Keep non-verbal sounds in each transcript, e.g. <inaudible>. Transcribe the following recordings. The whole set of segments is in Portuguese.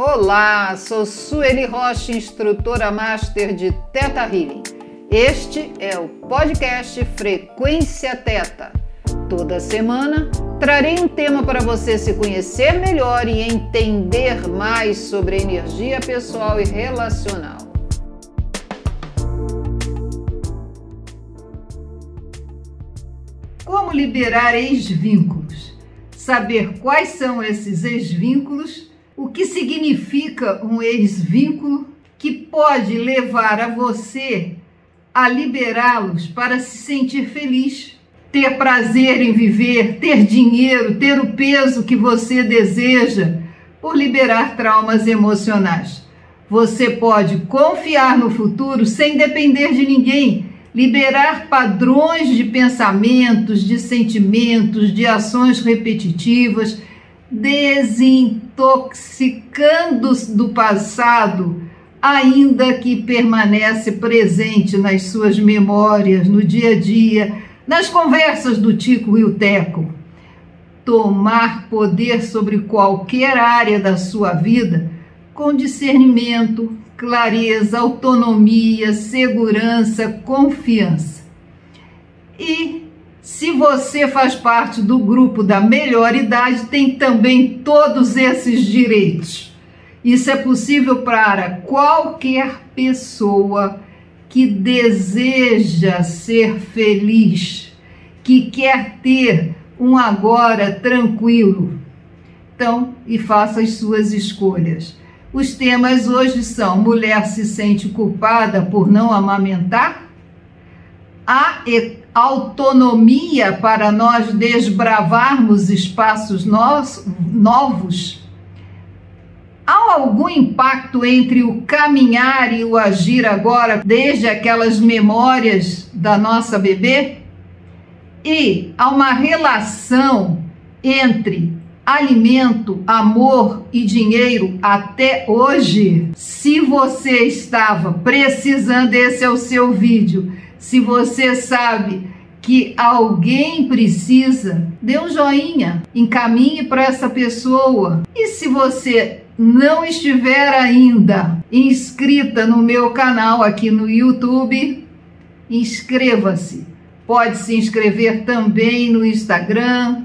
Olá, sou Sueli Rocha, instrutora master de Teta Healing. Este é o podcast Frequência Teta. Toda semana trarei um tema para você se conhecer melhor e entender mais sobre energia pessoal e relacional. Como liberar ex-vínculos? Saber quais são esses ex-vínculos o que significa um ex-vínculo que pode levar a você a liberá-los para se sentir feliz, ter prazer em viver, ter dinheiro, ter o peso que você deseja, por liberar traumas emocionais. Você pode confiar no futuro sem depender de ninguém, liberar padrões de pensamentos, de sentimentos, de ações repetitivas desintoxicando do passado, ainda que permanece presente nas suas memórias, no dia a dia, nas conversas do Tico e o Teco. Tomar poder sobre qualquer área da sua vida com discernimento, clareza, autonomia, segurança, confiança. E se você faz parte do grupo da melhor idade, tem também todos esses direitos. Isso é possível para qualquer pessoa que deseja ser feliz, que quer ter um agora tranquilo. Então, e faça as suas escolhas. Os temas hoje são: mulher se sente culpada por não amamentar? A autonomia para nós desbravarmos espaços novos? Há algum impacto entre o caminhar e o agir agora, desde aquelas memórias da nossa bebê? E há uma relação entre alimento, amor e dinheiro até hoje? Se você estava precisando, esse é o seu vídeo se você sabe que alguém precisa, dê um joinha, encaminhe para essa pessoa. E se você não estiver ainda inscrita no meu canal aqui no YouTube, inscreva-se. Pode se inscrever também no Instagram,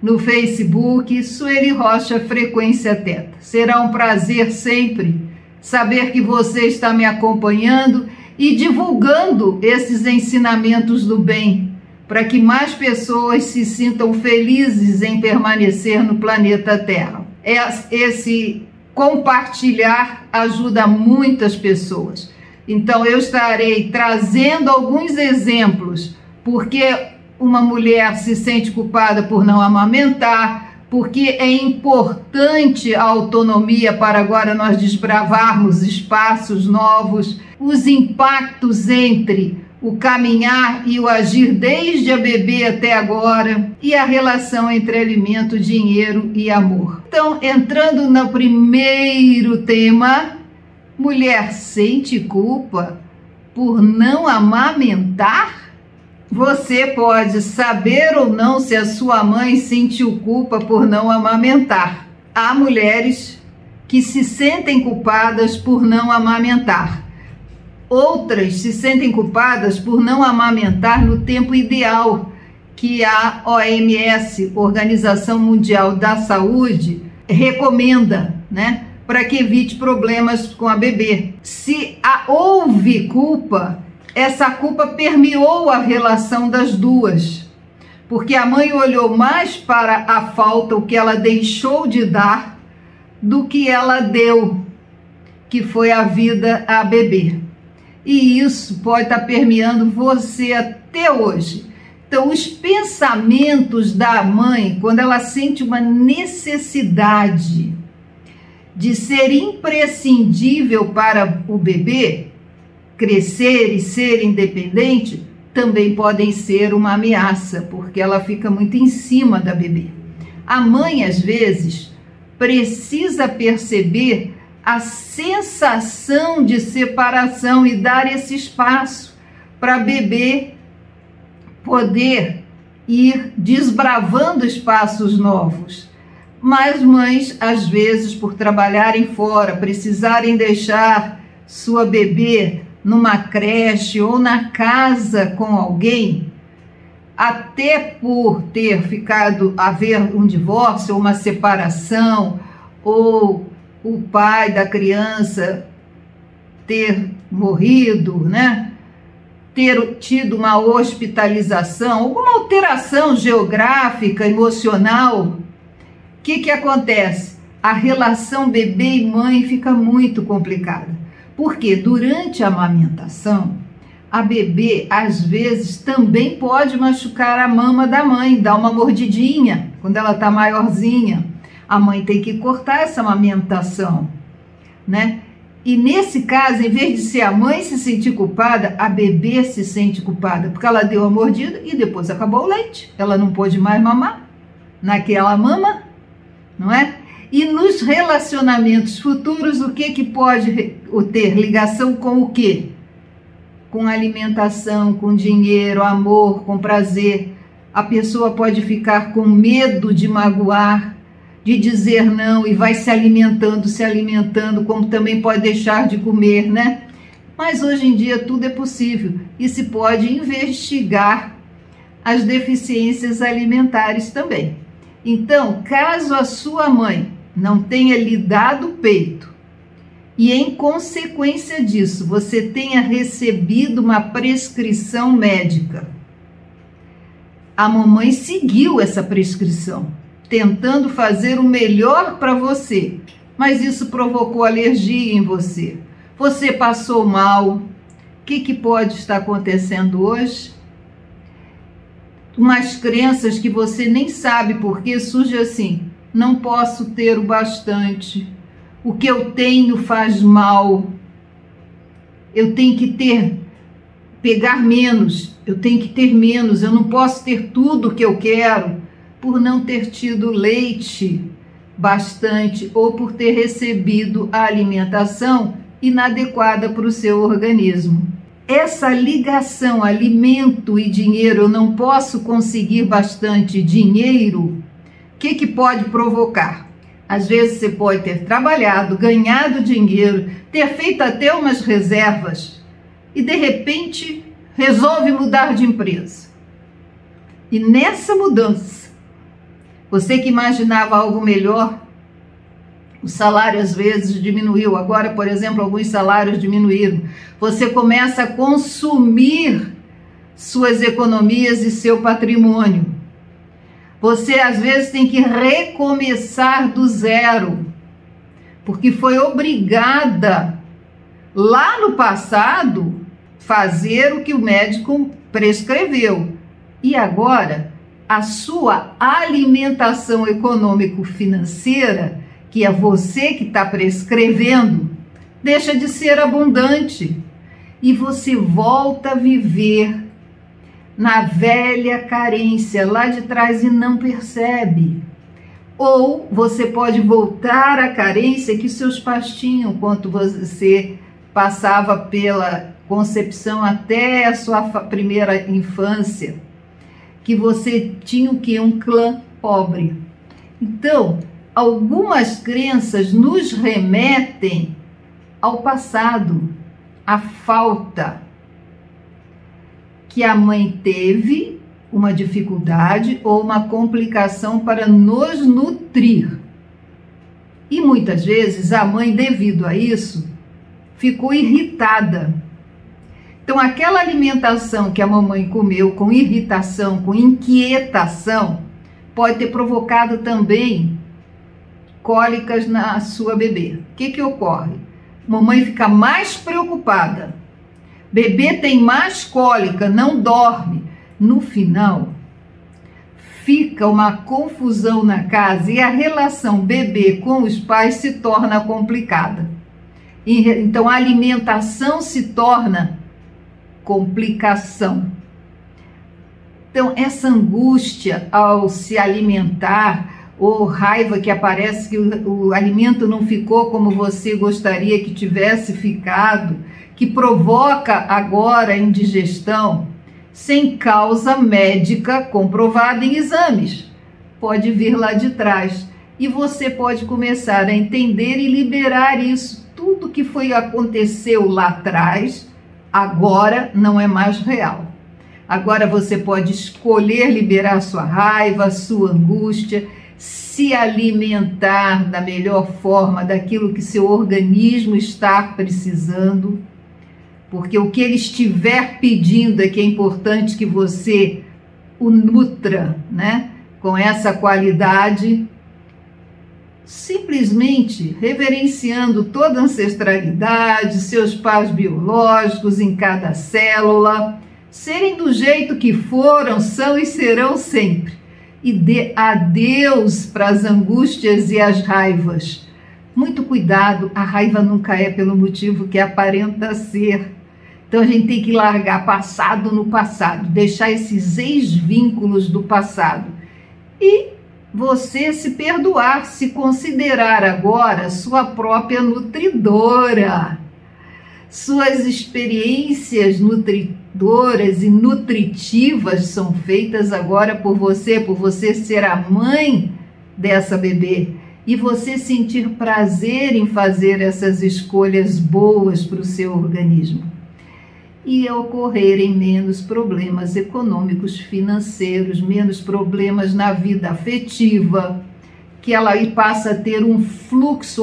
no Facebook, Sueli Rocha Frequência Teta. Será um prazer sempre saber que você está me acompanhando e divulgando esses ensinamentos do bem, para que mais pessoas se sintam felizes em permanecer no planeta Terra. Esse compartilhar ajuda muitas pessoas. Então, eu estarei trazendo alguns exemplos, porque uma mulher se sente culpada por não amamentar, porque é importante a autonomia para agora nós desbravarmos espaços novos, os impactos entre o caminhar e o agir desde a bebê até agora e a relação entre alimento, dinheiro e amor. Então, entrando no primeiro tema, mulher sente culpa por não amamentar? Você pode saber ou não se a sua mãe sentiu culpa por não amamentar. Há mulheres que se sentem culpadas por não amamentar. Outras se sentem culpadas por não amamentar no tempo ideal que a OMS, Organização Mundial da Saúde, recomenda, né? Para que evite problemas com a bebê. Se houve culpa, essa culpa permeou a relação das duas, porque a mãe olhou mais para a falta, o que ela deixou de dar, do que ela deu, que foi a vida a bebê. E isso pode estar permeando você até hoje. Então, os pensamentos da mãe, quando ela sente uma necessidade de ser imprescindível para o bebê, crescer e ser independente também podem ser uma ameaça, porque ela fica muito em cima da bebê. A mãe, às vezes, precisa perceber a sensação de separação e dar esse espaço para bebê poder ir desbravando espaços novos. Mas mães, às vezes, por trabalharem fora, precisarem deixar sua bebê numa creche ou na casa com alguém, até por ter ficado haver um divórcio ou uma separação ou o pai da criança ter morrido, né? Ter tido uma hospitalização, alguma alteração geográfica, emocional, o que, que acontece? A relação bebê e mãe fica muito complicada. Porque durante a amamentação, a bebê às vezes também pode machucar a mama da mãe, dar uma mordidinha quando ela está maiorzinha. A mãe tem que cortar essa amamentação, né? E nesse caso, em vez de ser a mãe se sentir culpada, a bebê se sente culpada, porque ela deu a mordida e depois acabou o leite. Ela não pôde mais mamar naquela mama, não é? E nos relacionamentos futuros, o que que pode ter ligação com o quê? Com alimentação, com dinheiro, amor, com prazer. A pessoa pode ficar com medo de magoar, de dizer não e vai se alimentando, se alimentando, como também pode deixar de comer, né? Mas hoje em dia tudo é possível e se pode investigar as deficiências alimentares também. Então, caso a sua mãe não tenha lhe dado peito e em consequência disso você tenha recebido uma prescrição médica, a mamãe seguiu essa prescrição tentando fazer o melhor para você, mas isso provocou alergia em você. Você passou mal. O que, que pode estar acontecendo hoje? Umas crenças que você nem sabe porque surge assim: não posso ter o bastante, o que eu tenho faz mal, eu tenho que ter, pegar menos, eu tenho que ter menos, eu não posso ter tudo o que eu quero por não ter tido leite bastante ou por ter recebido a alimentação inadequada para o seu organismo. Essa ligação alimento e dinheiro, eu não posso conseguir bastante dinheiro, o que, que pode provocar? Às vezes você pode ter trabalhado, ganhado dinheiro, ter feito até umas reservas e de repente resolve mudar de empresa. E nessa mudança, você que imaginava algo melhor, o salário às vezes diminuiu. Agora, por exemplo, alguns salários diminuíram. Você começa a consumir suas economias e seu patrimônio. Você às vezes tem que recomeçar do zero, porque foi obrigada lá no passado fazer o que o médico prescreveu. E agora a sua alimentação econômico-financeira, que é você que está prescrevendo, deixa de ser abundante e você volta a viver na velha carência lá de trás e não percebe. Ou você pode voltar à carência que seus pais tinham quando você passava pela concepção até a sua primeira infância que você tinha o que? Um clã pobre. Então, algumas crenças nos remetem ao passado, à falta que a mãe teve uma dificuldade ou uma complicação para nos nutrir. E muitas vezes a mãe, devido a isso, ficou irritada então, aquela alimentação que a mamãe comeu com irritação, com inquietação, pode ter provocado também cólicas na sua bebê. O que, que ocorre? Mamãe fica mais preocupada, bebê tem mais cólica, não dorme. No final, fica uma confusão na casa e a relação bebê com os pais se torna complicada. Então, a alimentação se torna complicação. Então, essa angústia ao se alimentar, ou raiva que aparece que o, o alimento não ficou como você gostaria que tivesse ficado, que provoca agora indigestão, sem causa médica comprovada em exames. Pode vir lá de trás. e você pode começar a entender e liberar isso. Tudo que foi aconteceu lá atrás, agora não é mais real. Agora você pode escolher liberar sua raiva, sua angústia, se alimentar da melhor forma daquilo que seu organismo está precisando, porque o que ele estiver pedindo é que é importante que você o nutra, né? Com essa qualidade simplesmente reverenciando toda a ancestralidade, seus pais biológicos em cada célula, serem do jeito que foram, são e serão sempre. E dê adeus para as angústias e as raivas. Muito cuidado, a raiva nunca é pelo motivo que aparenta ser. Então a gente tem que largar passado no passado, deixar esses ex-vínculos do passado. E você se perdoar, se considerar agora sua própria nutridora. Suas experiências nutridoras e nutritivas são feitas agora por você, por você ser a mãe dessa bebê. E você sentir prazer em fazer essas escolhas boas para o seu organismo e ocorrerem menos problemas econômicos, financeiros, menos problemas na vida afetiva, que ela aí passa a ter um fluxo,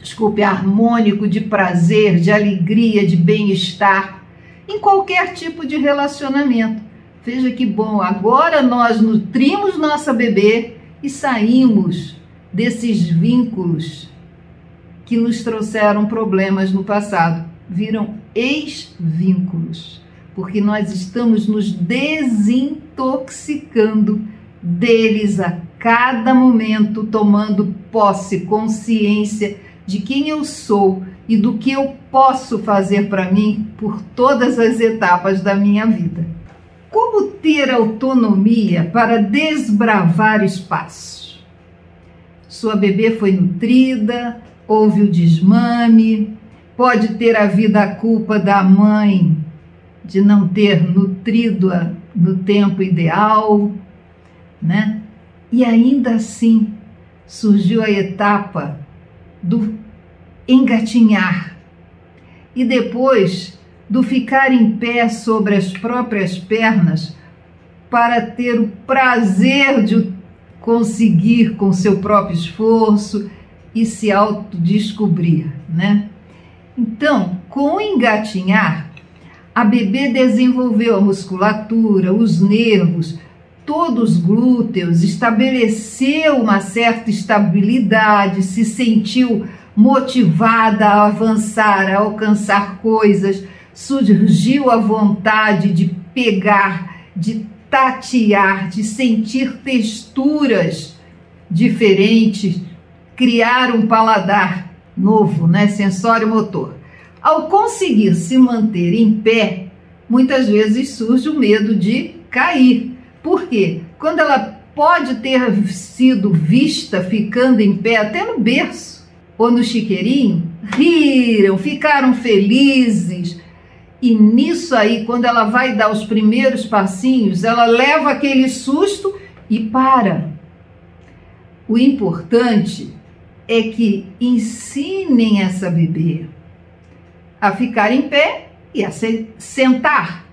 desculpe, harmônico de prazer, de alegria, de bem-estar em qualquer tipo de relacionamento. Veja que bom, agora nós nutrimos nossa bebê e saímos desses vínculos que nos trouxeram problemas no passado viram ex-vínculos, porque nós estamos nos desintoxicando deles a cada momento, tomando posse, consciência de quem eu sou e do que eu posso fazer para mim por todas as etapas da minha vida. Como ter autonomia para desbravar espaços? Sua bebê foi nutrida, houve o desmame, Pode ter havido a culpa da mãe de não ter nutrido-a no tempo ideal, né? E ainda assim surgiu a etapa do engatinhar e depois do ficar em pé sobre as próprias pernas para ter o prazer de conseguir com seu próprio esforço e se autodescobrir, né? Então, com engatinhar, a bebê desenvolveu a musculatura, os nervos, todos os glúteos, estabeleceu uma certa estabilidade, se sentiu motivada a avançar, a alcançar coisas, surgiu a vontade de pegar, de tatear, de sentir texturas diferentes, criar um paladar novo, né, sensório motor. Ao conseguir se manter em pé, muitas vezes surge o medo de cair. Por quê? Quando ela pode ter sido vista ficando em pé até no berço ou no chiqueirinho, riram, ficaram felizes. E nisso aí, quando ela vai dar os primeiros passinhos, ela leva aquele susto e para. O importante é que ensinem essa bebê a ficar em pé e a se sentar.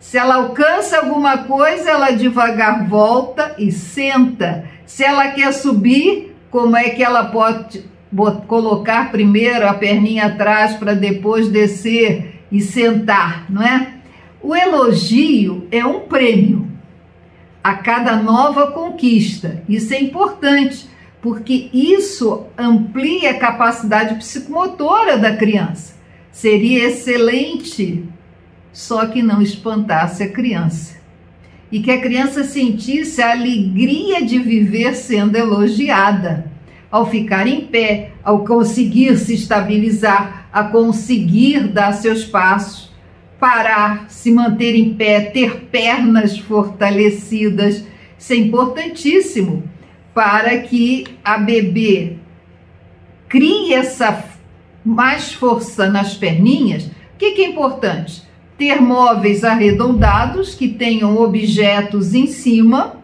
Se ela alcança alguma coisa, ela devagar volta e senta. Se ela quer subir, como é que ela pode colocar primeiro a perninha atrás para depois descer e sentar, não é? O elogio é um prêmio a cada nova conquista. Isso é importante porque isso amplia a capacidade psicomotora da criança. Seria excelente, só que não espantasse a criança. E que a criança sentisse a alegria de viver sendo elogiada, ao ficar em pé, ao conseguir se estabilizar, a conseguir dar seus passos, parar, se manter em pé, ter pernas fortalecidas. Isso é importantíssimo para que a bebê crie essa mais força nas perninhas. O que, que é importante? Ter móveis arredondados que tenham objetos em cima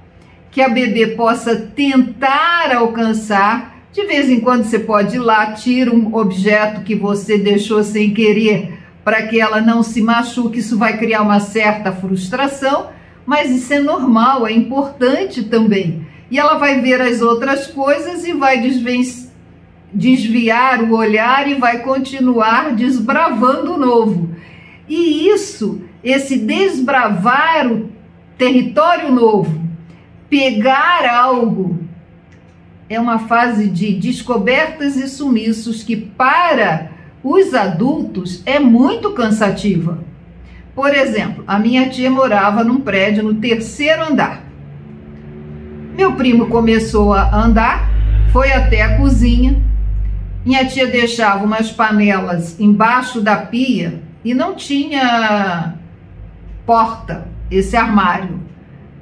que a bebê possa tentar alcançar. De vez em quando você pode ir lá, tira um objeto que você deixou sem querer para que ela não se machuque, isso vai criar uma certa frustração, mas isso é normal, é importante também. E ela vai ver as outras coisas e vai desviar o olhar e vai continuar desbravando o novo. E isso, esse desbravar o território novo, pegar algo, é uma fase de descobertas e sumiços que para os adultos é muito cansativa. Por exemplo, a minha tia morava num prédio no terceiro andar. Meu primo começou a andar, foi até a cozinha. Minha tia deixava umas panelas embaixo da pia e não tinha porta esse armário.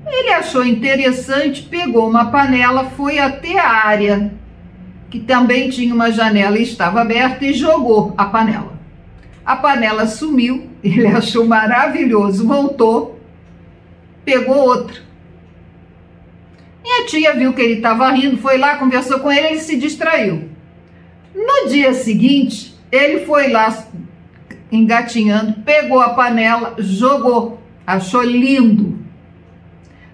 Ele achou interessante, pegou uma panela, foi até a área que também tinha uma janela e estava aberta e jogou a panela. A panela sumiu, <laughs> ele achou maravilhoso, voltou, pegou outra. Minha tia viu que ele estava rindo, foi lá, conversou com ele, ele se distraiu. No dia seguinte, ele foi lá engatinhando, pegou a panela, jogou, achou lindo.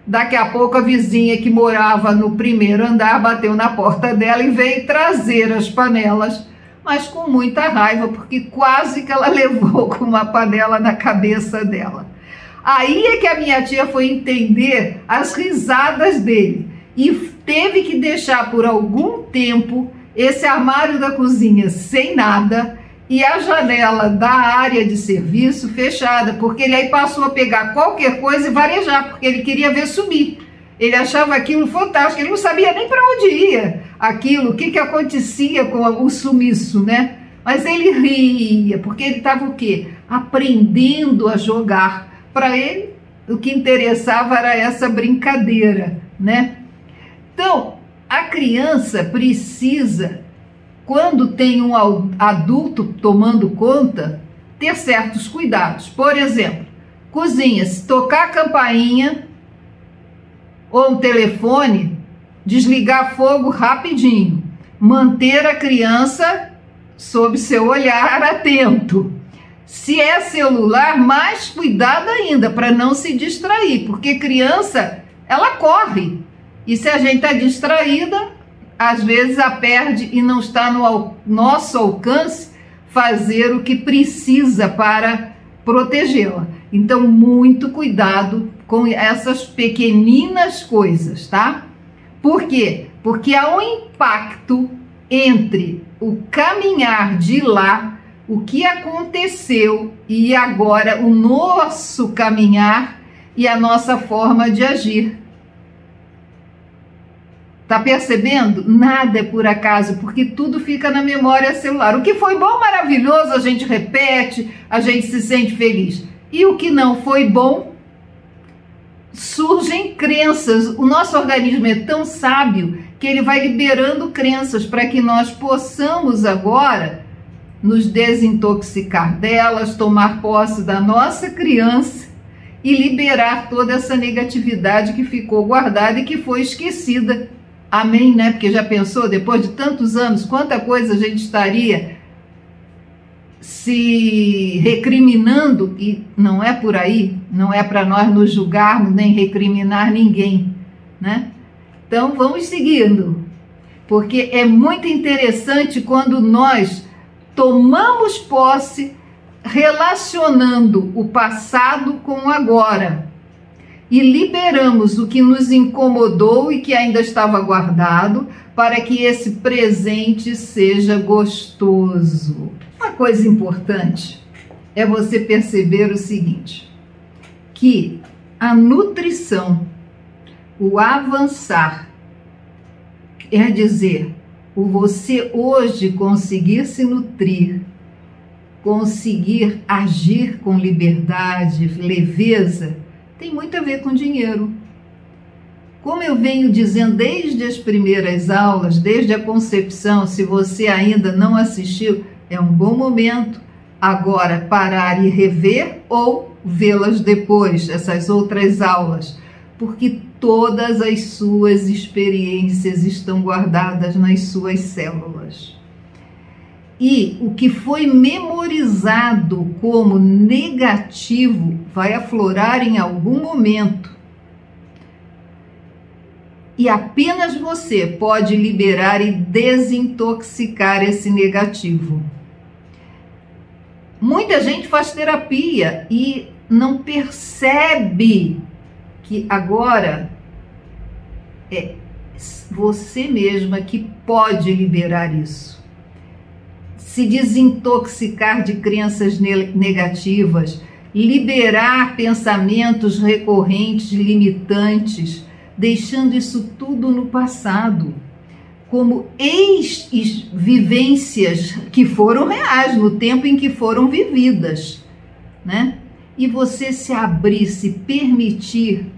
Daqui a pouco a vizinha que morava no primeiro andar bateu na porta dela e veio trazer as panelas, mas com muita raiva, porque quase que ela <laughs> levou com uma panela na cabeça dela. Aí é que a minha tia foi entender as risadas dele e teve que deixar por algum tempo esse armário da cozinha sem nada e a janela da área de serviço fechada, porque ele aí passou a pegar qualquer coisa e varejar, porque ele queria ver sumir. Ele achava aquilo fantástico, ele não sabia nem para onde ia aquilo, o que, que acontecia com o sumiço, né? Mas ele ria, porque ele estava o quê? Aprendendo a jogar. Para ele, o que interessava era essa brincadeira, né? Então, a criança precisa quando tem um adulto tomando conta, ter certos cuidados. Por exemplo, cozinha, se tocar a campainha ou um telefone, desligar fogo rapidinho. Manter a criança sob seu olhar atento. Se é celular, mais cuidado ainda para não se distrair, porque criança ela corre. E se a gente está distraída, às vezes a perde e não está no nosso alcance fazer o que precisa para protegê-la. Então, muito cuidado com essas pequeninas coisas, tá? Por quê? Porque há um impacto entre o caminhar de lá, o que aconteceu e agora o nosso caminhar e a nossa forma de agir. Tá percebendo? Nada é por acaso, porque tudo fica na memória celular. O que foi bom, maravilhoso, a gente repete, a gente se sente feliz. E o que não foi bom, surgem crenças. O nosso organismo é tão sábio que ele vai liberando crenças para que nós possamos agora nos desintoxicar delas, tomar posse da nossa criança e liberar toda essa negatividade que ficou guardada e que foi esquecida Amém, né? Porque já pensou, depois de tantos anos, quanta coisa a gente estaria se recriminando e não é por aí, não é para nós nos julgarmos nem recriminar ninguém, né? Então vamos seguindo, porque é muito interessante quando nós tomamos posse relacionando o passado com o agora e liberamos o que nos incomodou e que ainda estava guardado para que esse presente seja gostoso. Uma coisa importante é você perceber o seguinte: que a nutrição, o avançar, quer dizer, o você hoje conseguir se nutrir, conseguir agir com liberdade, leveza, tem muito a ver com dinheiro. Como eu venho dizendo desde as primeiras aulas, desde a concepção, se você ainda não assistiu, é um bom momento agora parar e rever ou vê-las depois, essas outras aulas, porque todas as suas experiências estão guardadas nas suas células. E o que foi memorizado como negativo vai aflorar em algum momento. E apenas você pode liberar e desintoxicar esse negativo. Muita gente faz terapia e não percebe que agora é você mesma que pode liberar isso. Se desintoxicar de crenças negativas, liberar pensamentos recorrentes, limitantes, deixando isso tudo no passado, como ex-vivências que foram reais no tempo em que foram vividas, né? E você se abrir, se permitir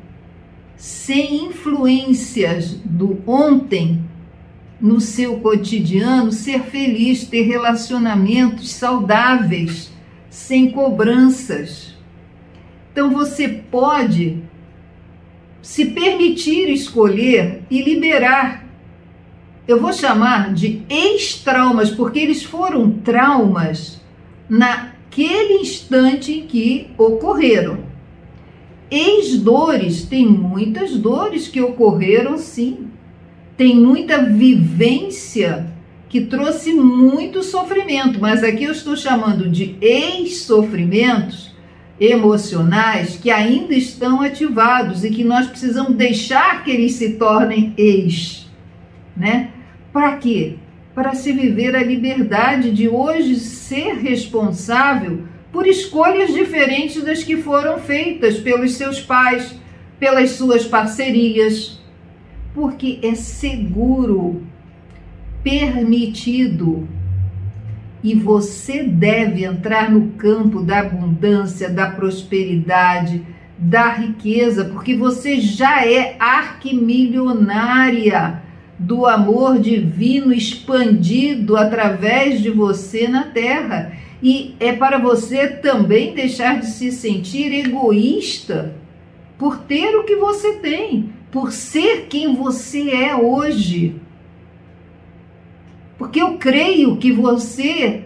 sem influências do ontem no seu cotidiano, ser feliz, ter relacionamentos saudáveis, sem cobranças. Então você pode se permitir escolher e liberar. Eu vou chamar de ex-traumas, porque eles foram traumas naquele instante em que ocorreram. Ex-dores, tem muitas dores que ocorreram sim. Tem muita vivência que trouxe muito sofrimento, mas aqui eu estou chamando de ex-sofrimentos emocionais que ainda estão ativados e que nós precisamos deixar que eles se tornem ex, né? Para quê? Para se viver a liberdade de hoje ser responsável por escolhas diferentes das que foram feitas pelos seus pais, pelas suas parcerias, porque é seguro, permitido. E você deve entrar no campo da abundância, da prosperidade, da riqueza, porque você já é arquimilionária do amor divino expandido através de você na terra. E é para você também deixar de se sentir egoísta por ter o que você tem, por ser quem você é hoje. Porque eu creio que você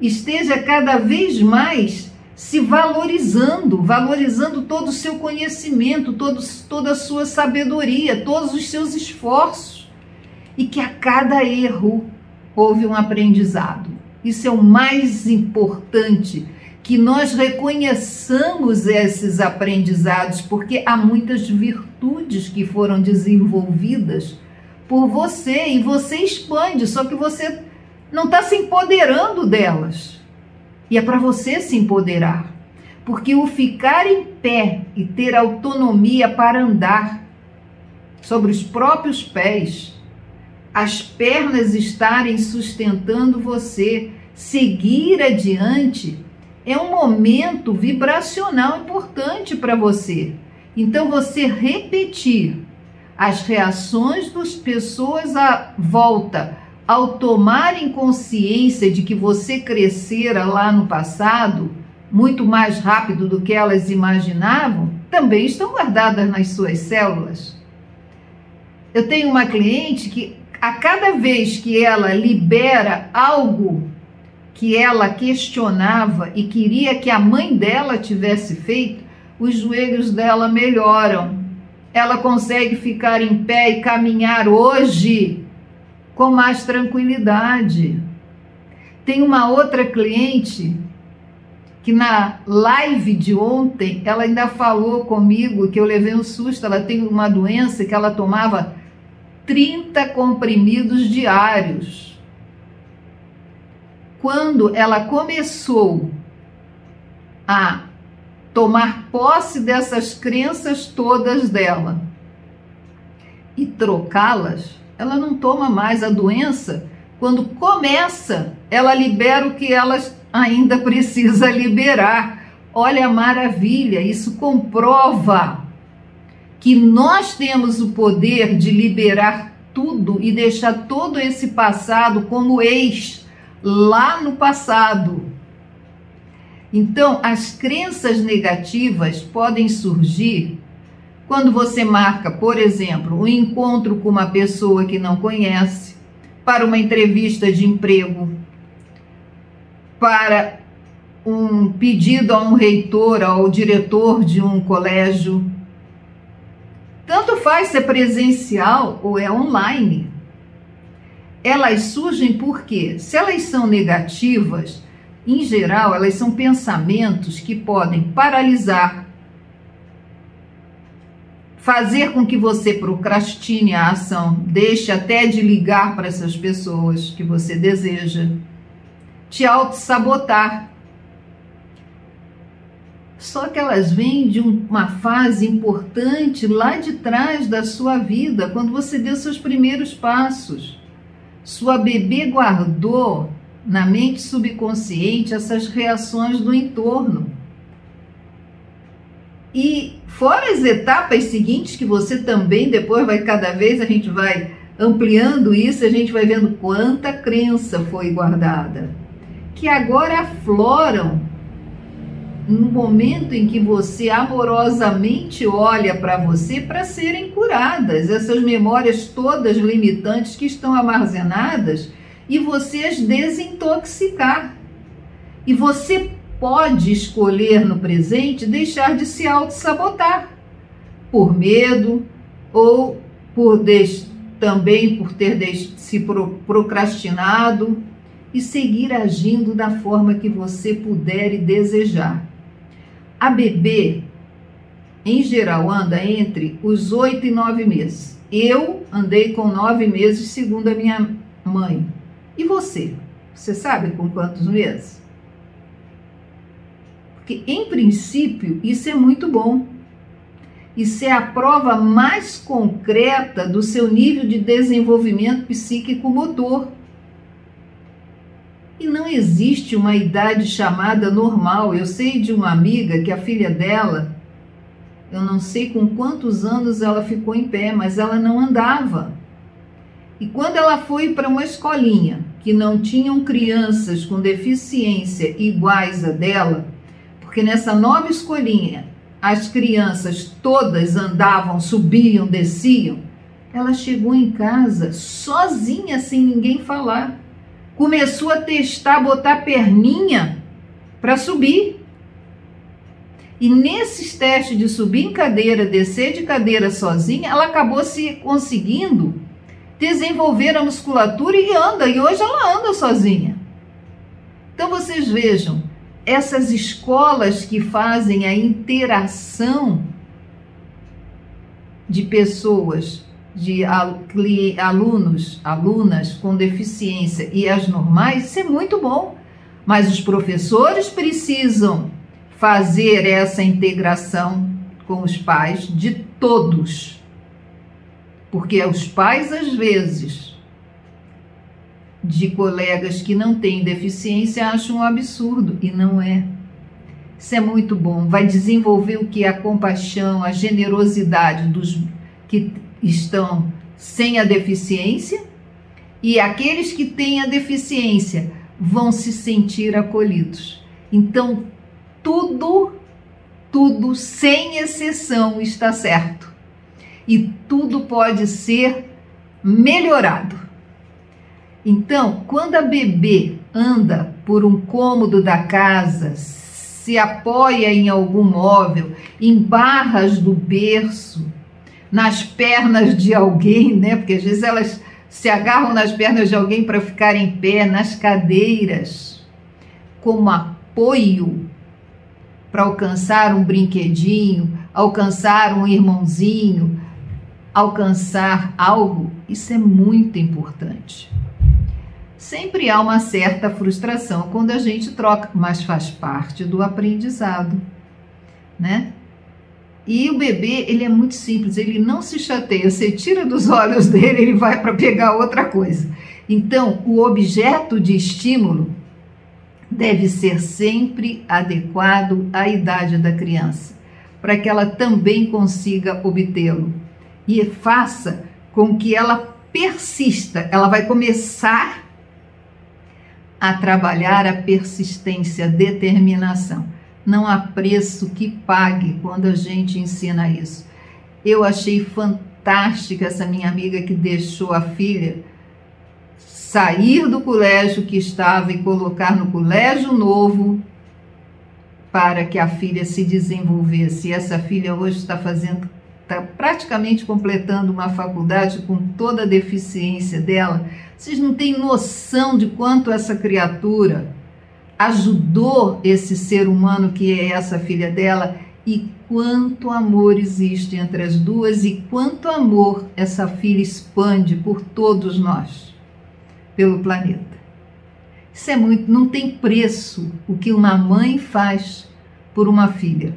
esteja cada vez mais se valorizando, valorizando todo o seu conhecimento, todos, toda a sua sabedoria, todos os seus esforços. E que a cada erro houve um aprendizado. Isso é o mais importante, que nós reconheçamos esses aprendizados, porque há muitas virtudes que foram desenvolvidas por você e você expande, só que você não está se empoderando delas. E é para você se empoderar, porque o ficar em pé e ter autonomia para andar sobre os próprios pés as pernas estarem sustentando você, seguir adiante, é um momento vibracional importante para você. Então, você repetir as reações das pessoas à volta ao tomarem consciência de que você crescera lá no passado, muito mais rápido do que elas imaginavam, também estão guardadas nas suas células. Eu tenho uma cliente que a cada vez que ela libera algo que ela questionava e queria que a mãe dela tivesse feito, os joelhos dela melhoram. Ela consegue ficar em pé e caminhar hoje com mais tranquilidade. Tem uma outra cliente que na live de ontem ela ainda falou comigo que eu levei um susto. Ela tem uma doença que ela tomava 30 comprimidos diários. Quando ela começou a tomar posse dessas crenças todas dela e trocá-las, ela não toma mais a doença. Quando começa, ela libera o que ela ainda precisa liberar. Olha a maravilha, isso comprova que nós temos o poder de liberar tudo e deixar todo esse passado como ex lá no passado. Então, as crenças negativas podem surgir Quando você marca, por exemplo, um encontro com uma pessoa que não conhece, para uma entrevista de emprego, para um pedido a um reitor, ao diretor de um colégio. Tanto faz se é presencial ou é online. Elas surgem porque, se elas são negativas, em geral, elas são pensamentos que podem paralisar, fazer com que você procrastine a ação, deixe até de ligar para essas pessoas que você deseja, te auto-sabotar. Só que elas vêm de uma fase importante lá de trás da sua vida, quando você deu seus primeiros passos. Sua bebê guardou na mente subconsciente essas reações do entorno. E fora as etapas seguintes que você também depois vai cada vez a gente vai ampliando isso, a gente vai vendo quanta crença foi guardada, que agora afloram no momento em que você amorosamente olha para você para serem curadas, essas memórias todas limitantes que estão armazenadas e você as desintoxicar. E você pode escolher no presente deixar de se auto-sabotar por medo ou por também por ter se procrastinado e seguir agindo da forma que você puder e desejar. A bebê, em geral, anda entre os oito e nove meses. Eu andei com nove meses, segundo a minha mãe. E você? Você sabe com quantos meses? Porque, em princípio, isso é muito bom. Isso é a prova mais concreta do seu nível de desenvolvimento psíquico motor. E não existe uma idade chamada normal. Eu sei de uma amiga que a filha dela, eu não sei com quantos anos ela ficou em pé, mas ela não andava. E quando ela foi para uma escolinha que não tinham crianças com deficiência iguais a dela, porque nessa nova escolinha as crianças todas andavam, subiam, desciam, ela chegou em casa sozinha, sem ninguém falar. Começou a testar, botar perninha para subir. E nesses testes de subir em cadeira, descer de cadeira sozinha, ela acabou se conseguindo desenvolver a musculatura e anda, e hoje ela anda sozinha. Então vocês vejam, essas escolas que fazem a interação de pessoas, de alunos, alunas com deficiência e as normais, isso é muito bom. Mas os professores precisam fazer essa integração com os pais de todos porque os pais, às vezes, de colegas que não têm deficiência acham um absurdo e não é. Isso é muito bom. Vai desenvolver o que a compaixão, a generosidade dos que estão sem a deficiência e aqueles que têm a deficiência vão se sentir acolhidos. Então, tudo, tudo, sem exceção, está certo e tudo pode ser melhorado. Então, quando a bebê anda por um cômodo da casa, se apoia em algum móvel, em barras do berço, nas pernas de alguém, né? Porque às vezes elas se agarram nas pernas de alguém para ficar em pé, nas cadeiras, como apoio para alcançar um brinquedinho, alcançar um irmãozinho, alcançar algo, isso é muito importante. Sempre há uma certa frustração quando a gente troca, mas faz parte do aprendizado, né? E o bebê, ele é muito simples, ele não se chateia, você tira dos olhos dele, ele vai para pegar outra coisa. Então, o objeto de estímulo deve ser sempre adequado à idade da criança, para que ela também consiga obtê-lo e faça com que ela persista. Ela vai começar a trabalhar a persistência, a determinação. Não há preço que pague quando a gente ensina isso. Eu achei fantástica essa minha amiga que deixou a filha sair do colégio que estava e colocar no colégio novo para que a filha se desenvolvesse. E essa filha hoje está fazendo, está praticamente completando uma faculdade com toda a deficiência dela. Vocês não têm noção de quanto essa criatura ajudou esse ser humano que é essa filha dela e quanto amor existe entre as duas e quanto amor essa filha expande por todos nós, pelo planeta. Isso é muito, não tem preço o que uma mãe faz por uma filha,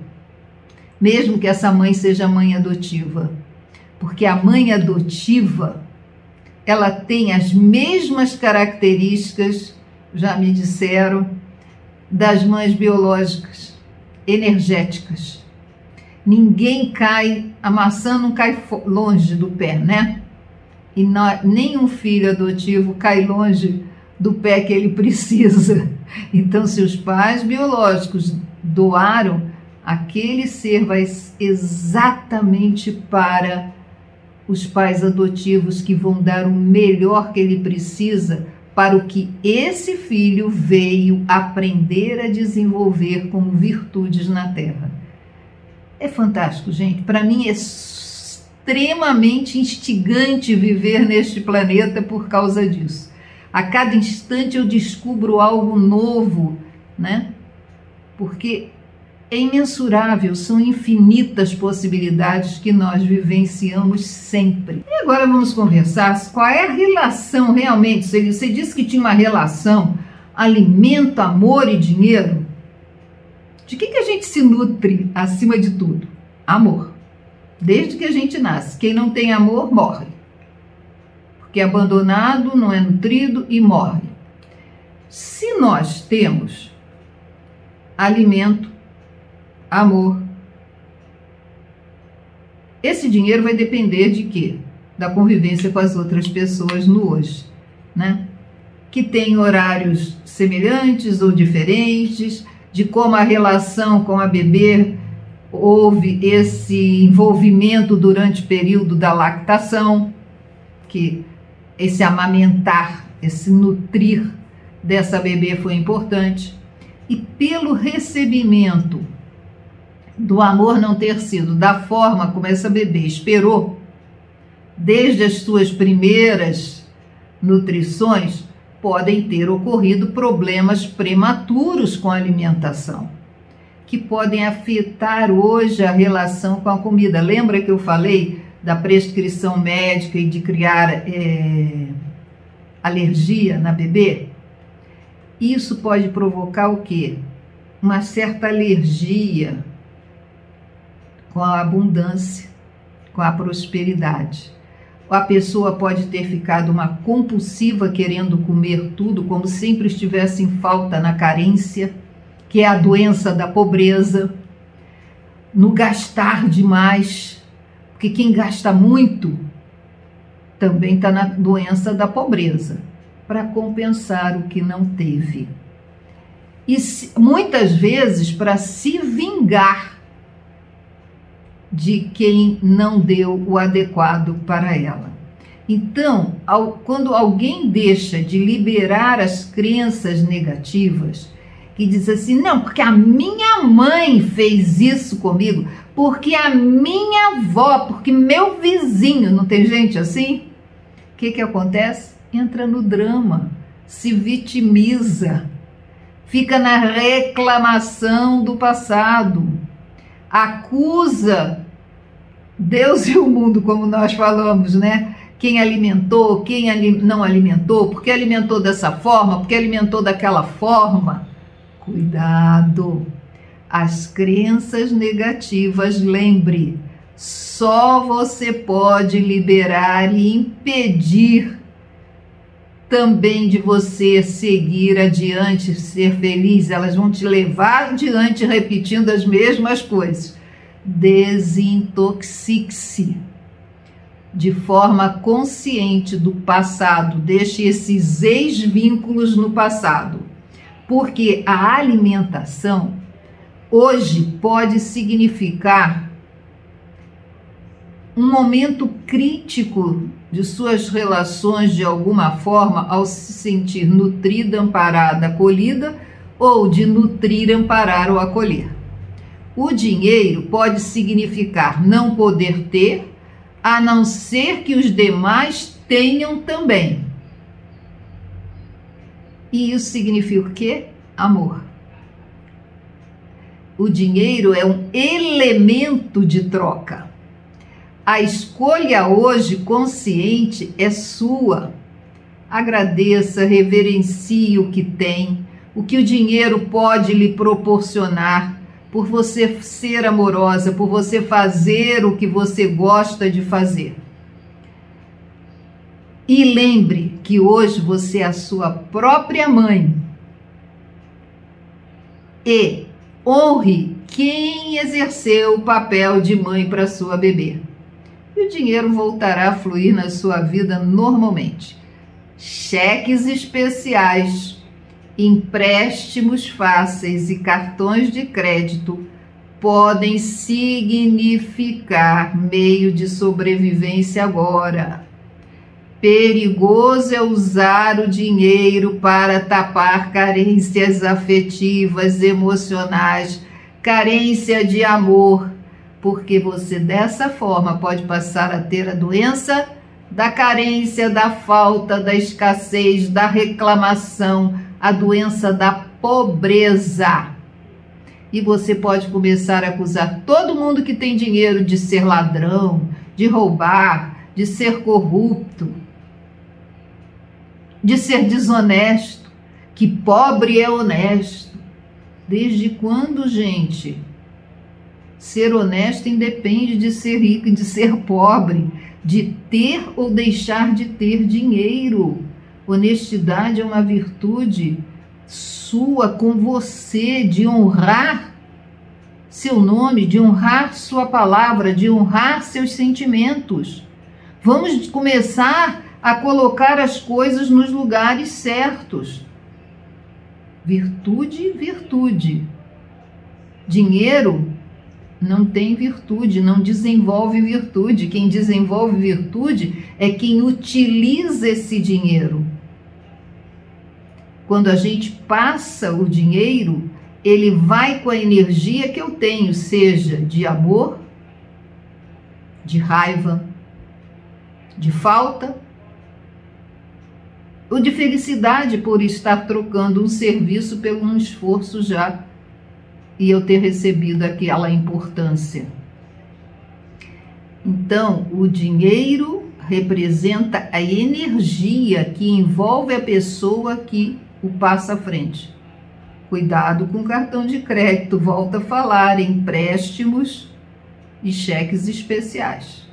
mesmo que essa mãe seja mãe adotiva, porque a mãe adotiva ela tem as mesmas características, já me disseram, das mães biológicas, energéticas. Ninguém cai, a maçã não cai longe do pé, né? E não, nenhum filho adotivo cai longe do pé que ele <laughs> precisa. Então, se os pais biológicos doaram, aquele ser vai exatamente para os pais adotivos que vão dar o melhor que ele precisa para o que esse filho veio aprender a desenvolver como virtudes na Terra. É fantástico, gente. Para mim é extremamente instigante viver neste planeta por causa disso. A cada instante eu descubro algo novo, né? Porque é imensurável, são infinitas possibilidades que nós vivenciamos sempre. E agora vamos conversar qual é a relação realmente. Você disse que tinha uma relação alimento, amor e dinheiro. De que, que a gente se nutre acima de tudo? Amor. Desde que a gente nasce. Quem não tem amor morre. Porque é abandonado, não é nutrido e morre. Se nós temos alimento, amor. Esse dinheiro vai depender de quê? Da convivência com as outras pessoas no hoje, né? Que tem horários semelhantes ou diferentes, de como a relação com a bebê houve esse envolvimento durante o período da lactação, que esse amamentar, esse nutrir dessa bebê foi importante, e pelo recebimento do amor não ter sido da forma como essa bebê esperou, desde as suas primeiras nutrições, podem ter ocorrido problemas prematuros com a alimentação, que podem afetar hoje a relação com a comida. Lembra que eu falei da prescrição médica e de criar é, alergia na bebê? Isso pode provocar o quê? Uma certa alergia com a abundância, com a prosperidade. A pessoa pode ter ficado uma compulsiva querendo comer tudo, como sempre estivesse em falta na carência, que é a doença da pobreza, no gastar demais, porque quem gasta muito também está na doença da pobreza, para compensar o que não teve. E muitas vezes para se vingar de quem não deu o adequado para ela. Então, ao, quando alguém deixa de liberar as crenças negativas, que diz assim: não, porque a minha mãe fez isso comigo, porque a minha avó, porque meu vizinho, não tem gente assim? O que, que acontece? Entra no drama, se vitimiza, fica na reclamação do passado acusa Deus e o mundo, como nós falamos, né? Quem alimentou, quem não alimentou, porque alimentou dessa forma, porque alimentou daquela forma. Cuidado! As crenças negativas, lembre, só você pode liberar e impedir também de você seguir adiante, ser feliz, elas vão te levar adiante repetindo as mesmas coisas. Desintoxique-se de forma consciente do passado, deixe esses ex-vínculos no passado, porque a alimentação hoje pode significar um momento crítico de suas relações de alguma forma ao se sentir nutrida, amparada, acolhida ou de nutrir, amparar ou acolher. O dinheiro pode significar não poder ter, a não ser que os demais tenham também. E isso significa o quê? Amor. O dinheiro é um elemento de troca. A escolha hoje consciente é sua. Agradeça, reverencie o que tem, o que o dinheiro pode lhe proporcionar, por você ser amorosa, por você fazer o que você gosta de fazer. E lembre que hoje você é a sua própria mãe. E honre quem exerceu o papel de mãe para sua bebê. E o dinheiro voltará a fluir na sua vida normalmente. Cheques especiais, empréstimos fáceis e cartões de crédito podem significar meio de sobrevivência agora. Perigoso é usar o dinheiro para tapar carências afetivas, emocionais, carência de amor, porque você dessa forma pode passar a ter a doença da carência, da falta, da escassez, da reclamação, a doença da pobreza. E você pode começar a acusar todo mundo que tem dinheiro de ser ladrão, de roubar, de ser corrupto de ser desonesto, que pobre é honesto. Desde quando, gente? Ser honesto independe de ser rico e de ser pobre, de ter ou deixar de ter dinheiro. Honestidade é uma virtude sua com você, de honrar seu nome, de honrar sua palavra, de honrar seus sentimentos. Vamos começar a colocar as coisas nos lugares certos. Virtude, virtude. Dinheiro não tem virtude, não desenvolve virtude. Quem desenvolve virtude é quem utiliza esse dinheiro. Quando a gente passa o dinheiro, ele vai com a energia que eu tenho, seja de amor, de raiva, de falta ou de felicidade por estar trocando um serviço pelo um esforço já e eu ter recebido aquela importância. Então, o dinheiro representa a energia que envolve a pessoa que o passa à frente. Cuidado com cartão de crédito, volta a falar, empréstimos e cheques especiais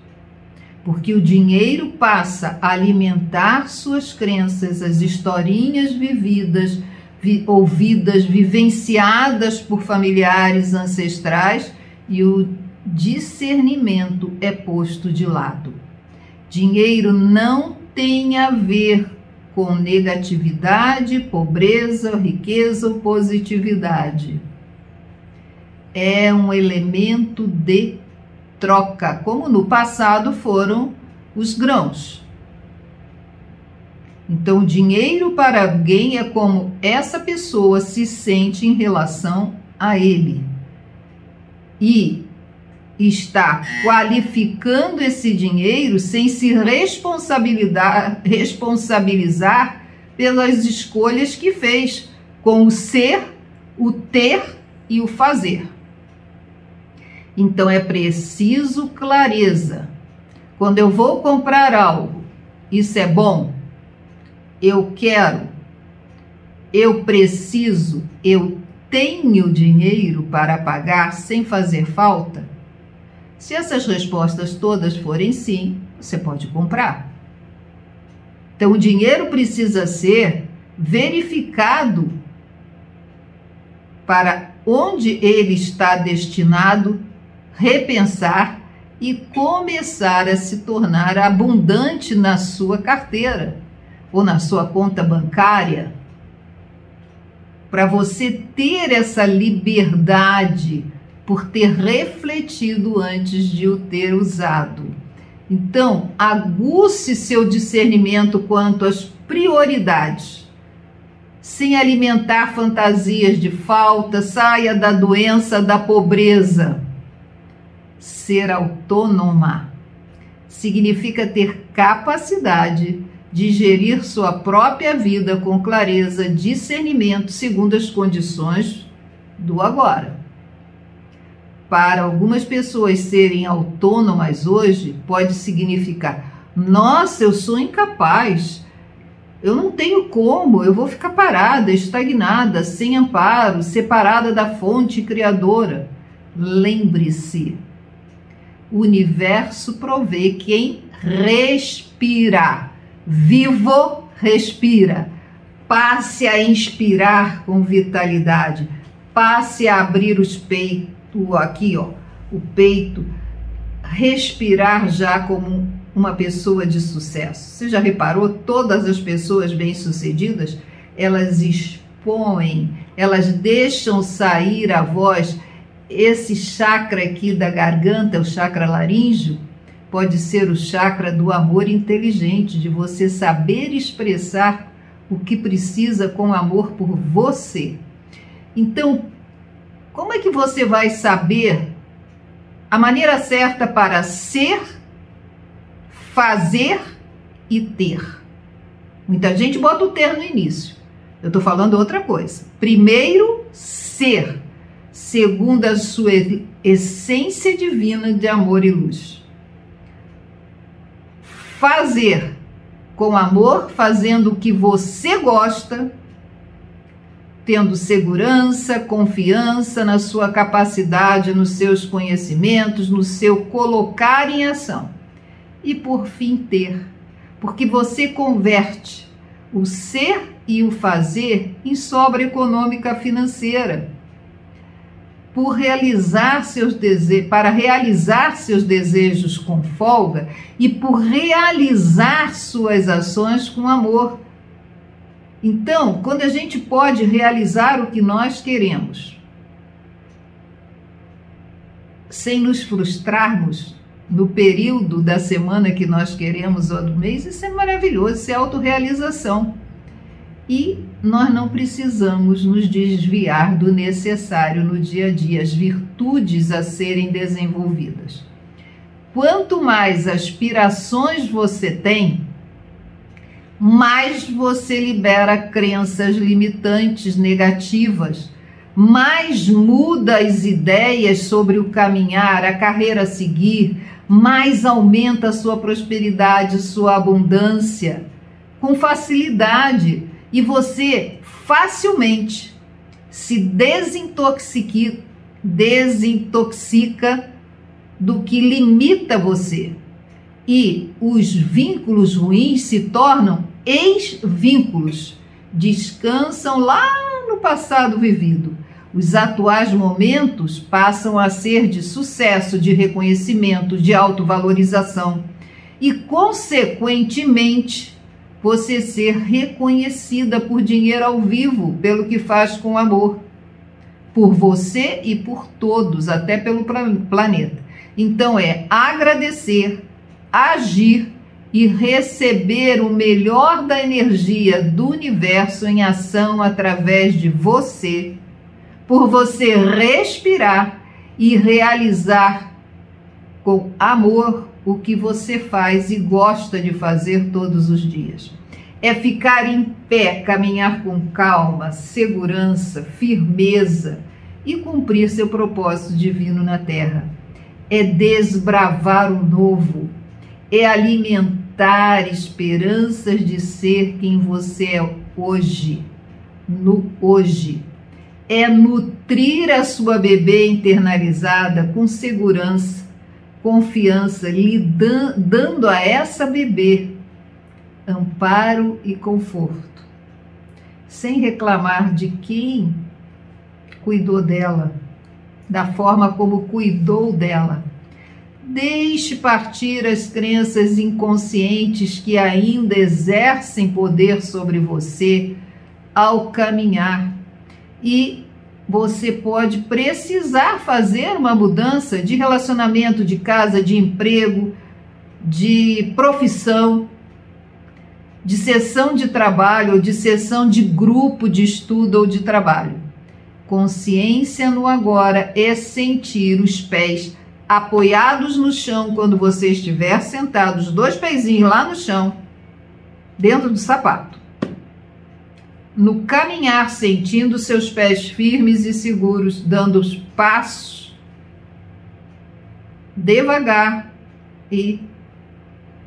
porque o dinheiro passa a alimentar suas crenças, as historinhas vividas, vi, ouvidas, vivenciadas por familiares ancestrais e o discernimento é posto de lado. Dinheiro não tem a ver com negatividade, pobreza, riqueza ou positividade. É um elemento de troca, como no passado foram os grãos. Então, dinheiro para alguém é como essa pessoa se sente em relação a ele. E está qualificando esse dinheiro sem se responsabilizar, responsabilizar pelas escolhas que fez com o ser, o ter e o fazer. Então é preciso clareza. Quando eu vou comprar algo, isso é bom? Eu quero, eu preciso, eu tenho dinheiro para pagar sem fazer falta? Se essas respostas todas forem sim, você pode comprar. Então, o dinheiro precisa ser verificado para onde ele está destinado repensar e começar a se tornar abundante na sua carteira ou na sua conta bancária. Para você ter essa liberdade por ter refletido antes de o ter usado. Então, aguce seu discernimento quanto às prioridades. Sem alimentar fantasias de falta, saia da doença da pobreza. Ser autônoma significa ter capacidade de gerir sua própria vida com clareza, discernimento, segundo as condições do agora. Para algumas pessoas serem autônomas hoje pode significar: nossa, eu sou incapaz, eu não tenho como, eu vou ficar parada, estagnada, sem amparo, separada da fonte criadora. Lembre-se, o universo provê quem respira. Vivo, respira. Passe a inspirar com vitalidade. Passe a abrir os peitos, aqui, ó, o peito. Respirar já como uma pessoa de sucesso. Você já reparou? Todas as pessoas bem-sucedidas, elas expõem, elas deixam sair a voz esse chakra aqui da garganta, o chakra laríngeo, pode ser o chakra do amor inteligente, de você saber expressar o que precisa com amor por você. Então, como é que você vai saber a maneira certa para ser, fazer e ter? Muita gente bota o ter no início. Eu estou falando outra coisa. Primeiro, ser segundo a sua essência divina de amor e luz. Fazer com amor, fazendo o que você gosta, tendo segurança, confiança na sua capacidade, nos seus conhecimentos, no seu colocar em ação. E por fim, ter, porque você converte o ser e o fazer em sobra econômica financeira por realizar seus desejos, para realizar seus desejos com folga e por realizar suas ações com amor. Então, quando a gente pode realizar o que nós queremos, sem nos frustrarmos no período da semana que nós queremos ou do mês, isso é maravilhoso, isso é autorrealização. E nós não precisamos nos desviar do necessário no dia a dia, as virtudes a serem desenvolvidas. Quanto mais aspirações você tem, mais você libera crenças limitantes negativas, mais muda as ideias sobre o caminhar, a carreira a seguir, mais aumenta a sua prosperidade, sua abundância, com facilidade. E você facilmente se desintoxica, desintoxica do que limita você. E os vínculos ruins se tornam ex-vínculos, descansam lá no passado vivido. Os atuais momentos passam a ser de sucesso, de reconhecimento, de autovalorização e, consequentemente, você ser reconhecida por dinheiro ao vivo pelo que faz com amor, por você e por todos, até pelo planeta. Então é agradecer, agir e receber o melhor da energia do universo em ação através de você, por você respirar e realizar com amor o que você faz e gosta de fazer todos os dias. É ficar em pé, caminhar com calma, segurança, firmeza e cumprir seu propósito divino na terra. É desbravar o novo, é alimentar esperanças de ser quem você é hoje, no hoje. É nutrir a sua bebê internalizada com segurança confiança, lhe dando a essa bebê amparo e conforto, sem reclamar de quem cuidou dela, da forma como cuidou dela. Deixe partir as crenças inconscientes que ainda exercem poder sobre você ao caminhar e você pode precisar fazer uma mudança de relacionamento, de casa, de emprego, de profissão, de sessão de trabalho ou de sessão de grupo de estudo ou de trabalho. Consciência no agora é sentir os pés apoiados no chão quando você estiver sentado, os dois pezinhos lá no chão, dentro do sapato. No caminhar, sentindo seus pés firmes e seguros, dando os passos devagar e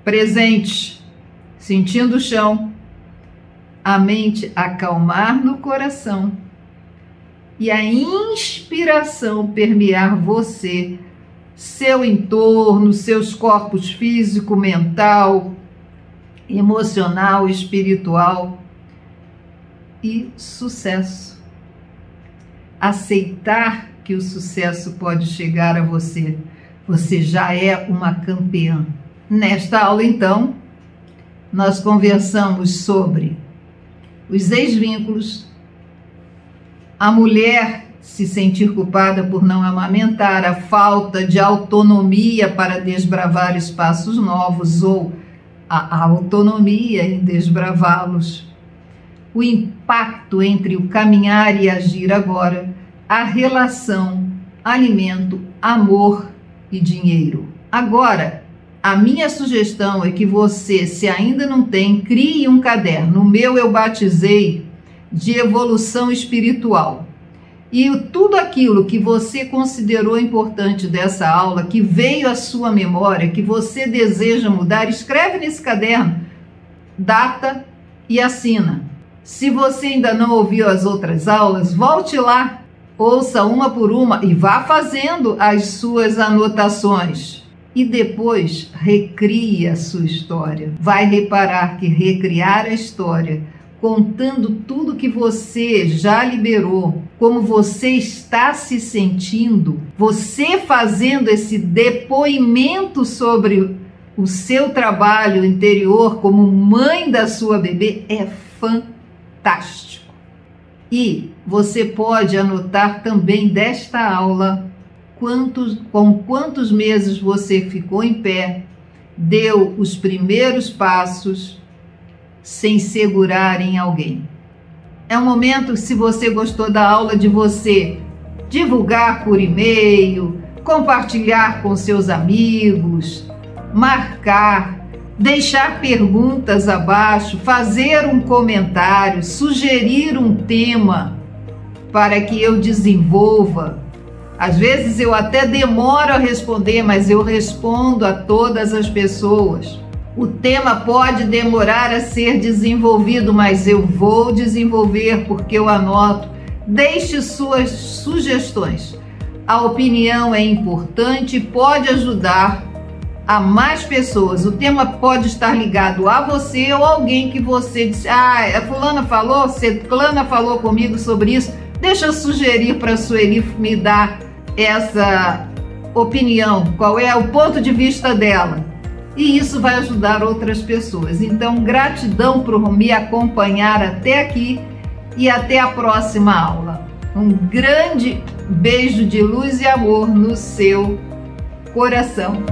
presente, sentindo o chão, a mente acalmar no coração e a inspiração permear você seu entorno, seus corpos físico, mental, emocional, espiritual e sucesso. Aceitar que o sucesso pode chegar a você. Você já é uma campeã. Nesta aula, então, nós conversamos sobre os ex-vínculos, a mulher se sentir culpada por não amamentar, a falta de autonomia para desbravar espaços novos ou a autonomia em desbravá-los, o impacto entre o caminhar e agir agora, a relação alimento, amor e dinheiro. Agora, a minha sugestão é que você, se ainda não tem, crie um caderno. O meu eu batizei de evolução espiritual e tudo aquilo que você considerou importante dessa aula, que veio à sua memória, que você deseja mudar, escreve nesse caderno, data e assina. Se você ainda não ouviu as outras aulas, volte lá, ouça uma por uma e vá fazendo as suas anotações. E depois recrie a sua história. Vai reparar que recriar a história contando tudo que você já liberou, como você está se sentindo, você fazendo esse depoimento sobre o seu trabalho interior como mãe da sua bebê é fantástico. E você pode anotar também desta aula quantos, com quantos meses você ficou em pé, deu os primeiros passos sem segurar em alguém. É um momento, se você gostou da aula, de você divulgar por e-mail, compartilhar com seus amigos, marcar, deixar perguntas abaixo, fazer um comentário, sugerir um tema para que eu desenvolva. Às vezes eu até demoro a responder, mas eu respondo a todas as pessoas. O tema pode demorar a ser desenvolvido, mas eu vou desenvolver porque eu anoto. Deixe suas sugestões. A opinião é importante e pode ajudar a mais pessoas. O tema pode estar ligado a você ou alguém que você disse: Ah, a fulana falou, ciclana falou comigo sobre isso. Deixa eu sugerir para a Sueli me dar essa opinião. Qual é o ponto de vista dela? E isso vai ajudar outras pessoas. Então, gratidão por me acompanhar até aqui e até a próxima aula. Um grande beijo de luz e amor no seu coração.